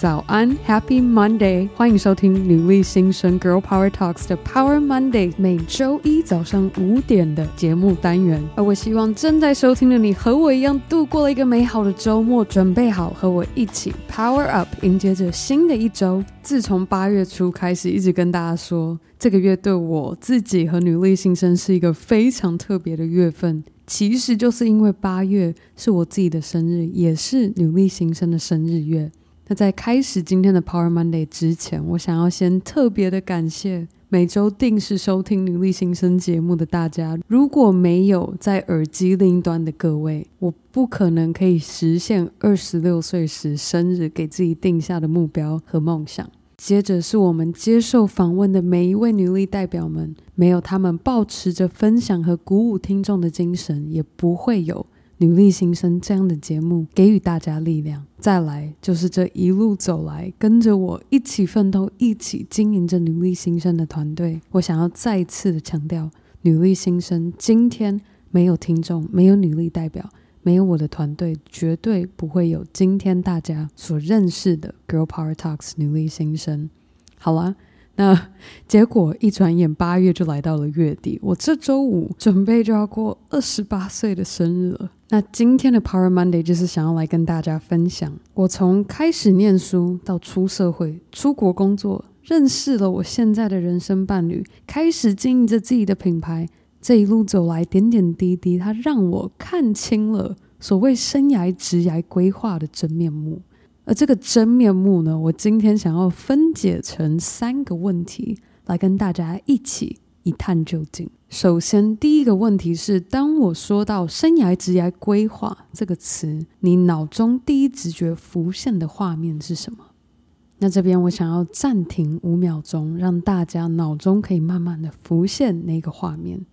早安，Happy Monday！欢迎收听女力新生 Girl Power Talks 的 Power Monday，每周一早上五点的节目单元。而我希望正在收听的你和我一样度过了一个美好的周末，准备好和我一起 Power Up，迎接着新的一周。自从八月初开始，一直跟大家说，这个月对我自己和女力新生是一个非常特别的月份。其实就是因为八月是我自己的生日，也是女力新生的生日月。那在开始今天的 Power Monday 之前，我想要先特别的感谢每周定时收听女力新生节目的大家。如果没有在耳机另一端的各位，我不可能可以实现二十六岁时生日给自己定下的目标和梦想。接着是我们接受访问的每一位女力代表们，没有他们抱持着分享和鼓舞听众的精神，也不会有女力新生这样的节目给予大家力量。再来就是这一路走来，跟着我一起奋斗、一起经营着女力新生的团队，我想要再次的强调，女力新生今天没有听众，没有女力代表。没有我的团队，绝对不会有今天大家所认识的 Girl Power Talks 女力新生。好了，那结果一转眼八月就来到了月底，我这周五准备就要过二十八岁的生日了。那今天的 Power Monday 就是想要来跟大家分享，我从开始念书到出社会、出国工作，认识了我现在的人生伴侣，开始经营着自己的品牌。这一路走来，点点滴滴，它让我看清了所谓生涯职涯规划的真面目。而这个真面目呢，我今天想要分解成三个问题，来跟大家一起一探究竟。首先，第一个问题是：当我说到生涯职涯规划这个词，你脑中第一直觉浮现的画面是什么？那这边我想要暂停五秒钟，让大家脑中可以慢慢的浮现那个画面。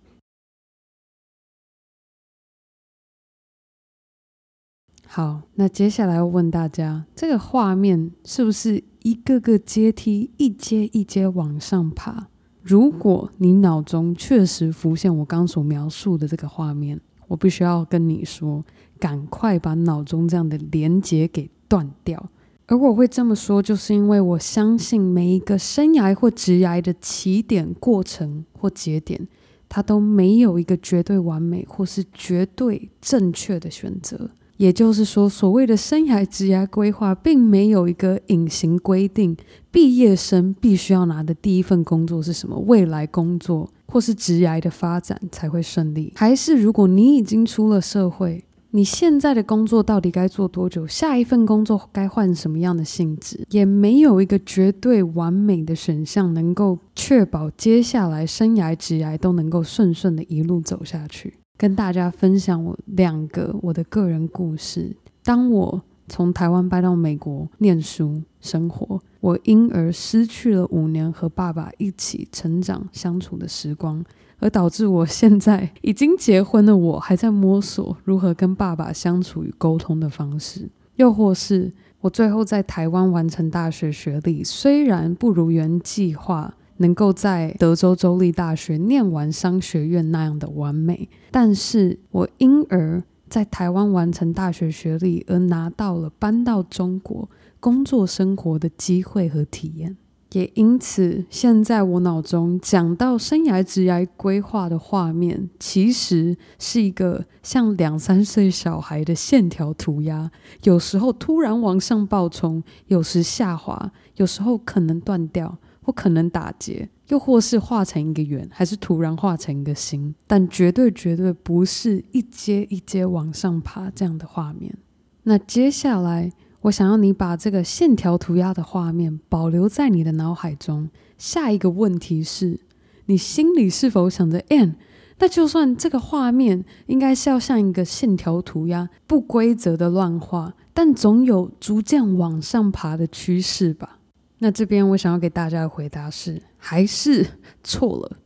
好，那接下来要问大家，这个画面是不是一个个阶梯，一阶一阶往上爬？如果你脑中确实浮现我刚所描述的这个画面，我必须要跟你说，赶快把脑中这样的连接给断掉。而我会这么说，就是因为我相信每一个生涯或职涯的起点、过程或节点，它都没有一个绝对完美或是绝对正确的选择。也就是说，所谓的生涯职涯规划，并没有一个隐形规定，毕业生必须要拿的第一份工作是什么，未来工作或是职涯的发展才会顺利。还是如果你已经出了社会，你现在的工作到底该做多久？下一份工作该换什么样的性质？也没有一个绝对完美的选项，能够确保接下来生涯职涯都能够顺顺的一路走下去。跟大家分享我两个我的个人故事。当我从台湾搬到美国念书生活，我因而失去了五年和爸爸一起成长相处的时光，而导致我现在已经结婚的我还在摸索如何跟爸爸相处与沟通的方式。又或是我最后在台湾完成大学学历，虽然不如原计划。能够在德州州立大学念完商学院那样的完美，但是我因而在台湾完成大学学历，而拿到了搬到中国工作生活的机会和体验，也因此现在我脑中讲到生涯职涯规划的画面，其实是一个像两三岁小孩的线条涂鸦，有时候突然往上暴冲，有时下滑，有时候可能断掉。不可能打结，又或是画成一个圆，还是突然画成一个心，但绝对绝对不是一阶一阶往上爬这样的画面。那接下来，我想要你把这个线条涂鸦的画面保留在你的脑海中。下一个问题是，你心里是否想着，Ann，那就算这个画面应该是要像一个线条涂鸦，不规则的乱画，但总有逐渐往上爬的趋势吧？那这边我想要给大家的回答是，还是错了。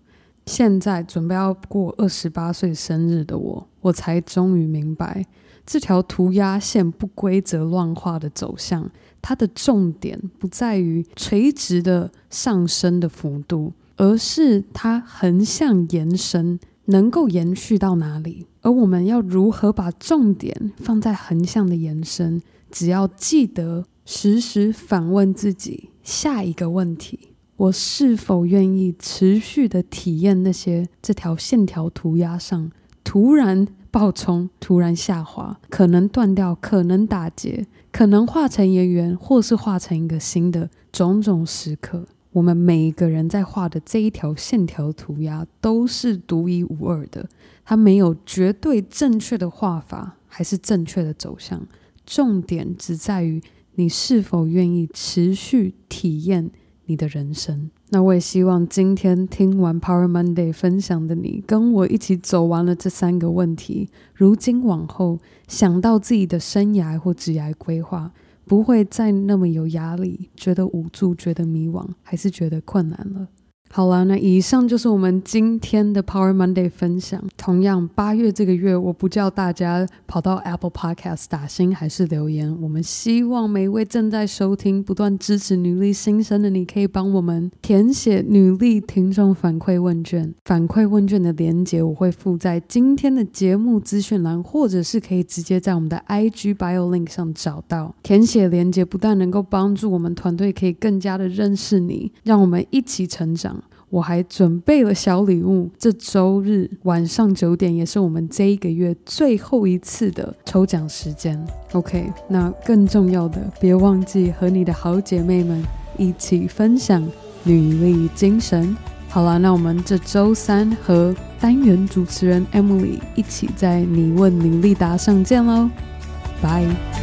现在准备要过二十八岁生日的我，我才终于明白，这条涂鸦线不规则乱画的走向，它的重点不在于垂直的上升的幅度，而是它横向延伸能够延续到哪里。而我们要如何把重点放在横向的延伸？只要记得时时反问自己下一个问题：我是否愿意持续的体验那些这条线条涂鸦上突然爆冲、突然下滑，可能断掉、可能打结、可能画成圆圆，或是画成一个新的种种时刻？我们每一个人在画的这一条线条涂鸦都是独一无二的，它没有绝对正确的画法，还是正确的走向。重点只在于你是否愿意持续体验你的人生。那我也希望今天听完 Power Monday 分享的你，跟我一起走完了这三个问题，如今往后想到自己的生涯或职业规划。不会再那么有压力，觉得无助，觉得迷惘，还是觉得困难了。好了，那以上就是我们今天的 Power Monday 分享。同样，八月这个月，我不叫大家跑到 Apple Podcast 打星还是留言。我们希望每一位正在收听、不断支持女力新生的你，可以帮我们填写女力听众反馈问卷。反馈问卷的连接我会附在今天的节目资讯栏，或者是可以直接在我们的 IG Bio Link 上找到。填写连接不但能够帮助我们团队可以更加的认识你，让我们一起成长。我还准备了小礼物，这周日晚上九点也是我们这一个月最后一次的抽奖时间。OK，那更重要的，别忘记和你的好姐妹们一起分享女力精神。好了，那我们这周三和单元主持人 Emily 一起在你问女力答上见喽，拜。